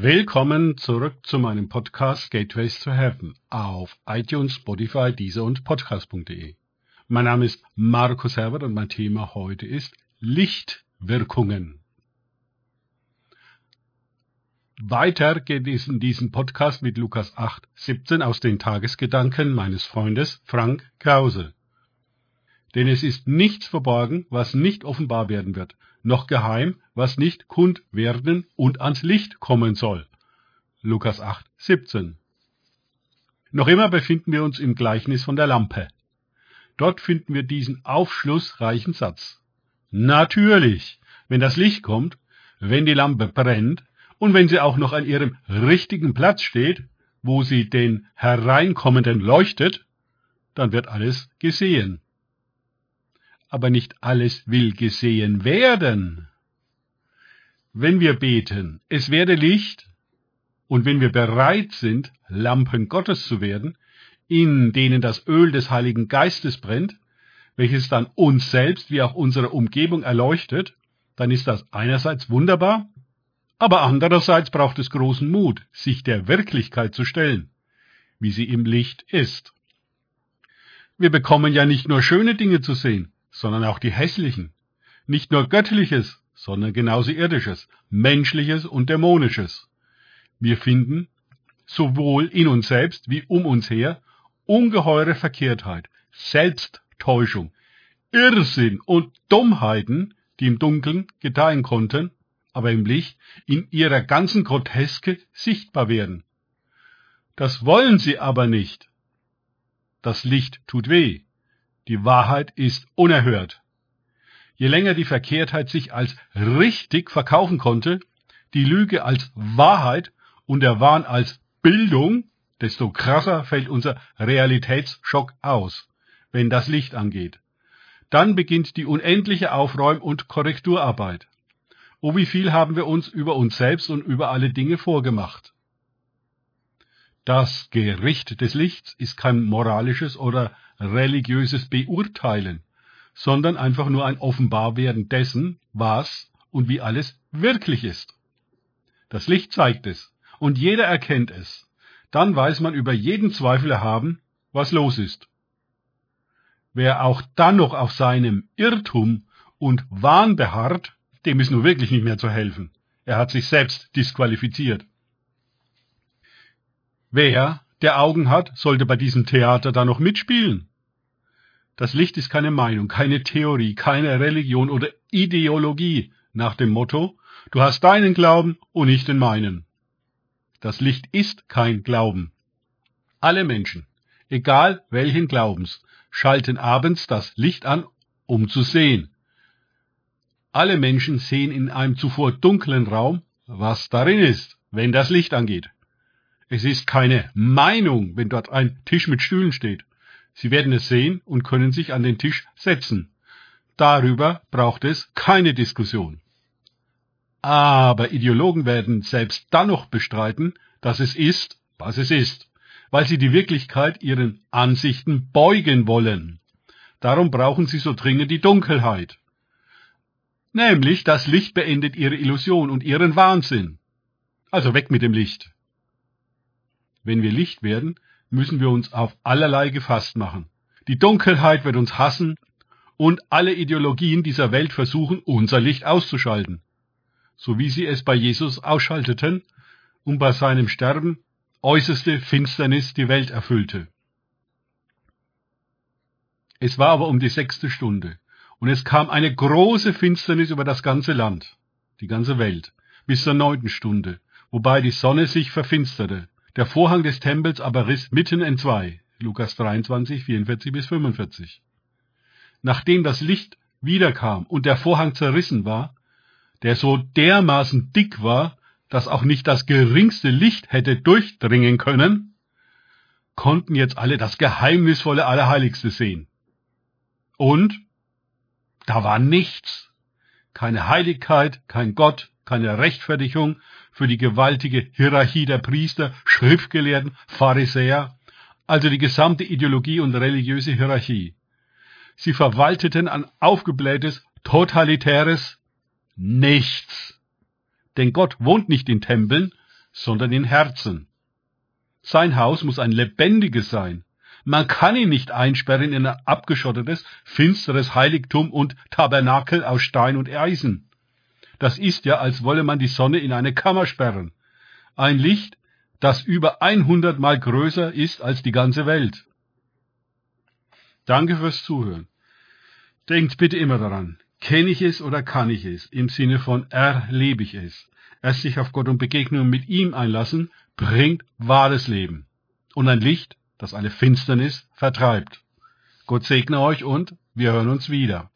Willkommen zurück zu meinem Podcast Gateways to Heaven auf iTunes, Spotify, Deezer und Podcast.de. Mein Name ist Markus Herbert und mein Thema heute ist Lichtwirkungen. Weiter geht es in diesem Podcast mit Lukas 8, 17 aus den Tagesgedanken meines Freundes Frank Krause. Denn es ist nichts verborgen, was nicht offenbar werden wird, noch geheim, was nicht kund werden und ans Licht kommen soll. Lukas 8, 17. Noch immer befinden wir uns im Gleichnis von der Lampe. Dort finden wir diesen aufschlussreichen Satz. Natürlich, wenn das Licht kommt, wenn die Lampe brennt und wenn sie auch noch an ihrem richtigen Platz steht, wo sie den Hereinkommenden leuchtet, dann wird alles gesehen aber nicht alles will gesehen werden. Wenn wir beten, es werde Licht, und wenn wir bereit sind, Lampen Gottes zu werden, in denen das Öl des Heiligen Geistes brennt, welches dann uns selbst wie auch unsere Umgebung erleuchtet, dann ist das einerseits wunderbar, aber andererseits braucht es großen Mut, sich der Wirklichkeit zu stellen, wie sie im Licht ist. Wir bekommen ja nicht nur schöne Dinge zu sehen, sondern auch die hässlichen. Nicht nur göttliches, sondern genauso irdisches, menschliches und dämonisches. Wir finden, sowohl in uns selbst wie um uns her, ungeheure Verkehrtheit, Selbsttäuschung, Irrsinn und Dummheiten, die im Dunkeln gedeihen konnten, aber im Licht in ihrer ganzen Groteske sichtbar werden. Das wollen sie aber nicht. Das Licht tut weh. Die Wahrheit ist unerhört. Je länger die Verkehrtheit sich als richtig verkaufen konnte, die Lüge als Wahrheit und der Wahn als Bildung, desto krasser fällt unser Realitätsschock aus, wenn das Licht angeht. Dann beginnt die unendliche Aufräum- und Korrekturarbeit. Oh, wie viel haben wir uns über uns selbst und über alle Dinge vorgemacht. Das Gericht des Lichts ist kein moralisches oder religiöses Beurteilen, sondern einfach nur ein Offenbarwerden dessen, was und wie alles wirklich ist. Das Licht zeigt es, und jeder erkennt es. Dann weiß man über jeden Zweifel erhaben, was los ist. Wer auch dann noch auf seinem Irrtum und Wahn beharrt, dem ist nur wirklich nicht mehr zu helfen. Er hat sich selbst disqualifiziert. Wer, der Augen hat, sollte bei diesem Theater da noch mitspielen. Das Licht ist keine Meinung, keine Theorie, keine Religion oder Ideologie nach dem Motto, du hast deinen Glauben und nicht den meinen. Das Licht ist kein Glauben. Alle Menschen, egal welchen Glaubens, schalten abends das Licht an, um zu sehen. Alle Menschen sehen in einem zuvor dunklen Raum, was darin ist, wenn das Licht angeht. Es ist keine Meinung, wenn dort ein Tisch mit Stühlen steht. Sie werden es sehen und können sich an den Tisch setzen. Darüber braucht es keine Diskussion. Aber Ideologen werden selbst dann noch bestreiten, dass es ist, was es ist, weil sie die Wirklichkeit ihren Ansichten beugen wollen. Darum brauchen sie so dringend die Dunkelheit. Nämlich das Licht beendet ihre Illusion und ihren Wahnsinn. Also weg mit dem Licht. Wenn wir Licht werden, müssen wir uns auf allerlei gefasst machen. Die Dunkelheit wird uns hassen und alle Ideologien dieser Welt versuchen, unser Licht auszuschalten, so wie sie es bei Jesus ausschalteten und bei seinem Sterben äußerste Finsternis die Welt erfüllte. Es war aber um die sechste Stunde, und es kam eine große Finsternis über das ganze Land, die ganze Welt, bis zur neunten Stunde, wobei die Sonne sich verfinsterte, der Vorhang des Tempels aber riss mitten entzwei. Lukas 23, 44 bis 45. Nachdem das Licht wiederkam und der Vorhang zerrissen war, der so dermaßen dick war, dass auch nicht das geringste Licht hätte durchdringen können, konnten jetzt alle das geheimnisvolle Allerheiligste sehen. Und da war nichts. Keine Heiligkeit, kein Gott, keine Rechtfertigung für die gewaltige Hierarchie der Priester, Schriftgelehrten, Pharisäer, also die gesamte Ideologie und religiöse Hierarchie. Sie verwalteten ein aufgeblähtes, totalitäres Nichts. Denn Gott wohnt nicht in Tempeln, sondern in Herzen. Sein Haus muss ein lebendiges sein. Man kann ihn nicht einsperren in ein abgeschottetes, finsteres Heiligtum und Tabernakel aus Stein und Eisen. Das ist ja, als wolle man die Sonne in eine Kammer sperren. Ein Licht, das über 100 Mal größer ist als die ganze Welt. Danke fürs Zuhören. Denkt bitte immer daran, kenne ich es oder kann ich es, im Sinne von erlebe ich es. Erst sich auf Gott und Begegnungen mit ihm einlassen, bringt wahres Leben. Und ein Licht, das alle Finsternis vertreibt. Gott segne euch und wir hören uns wieder.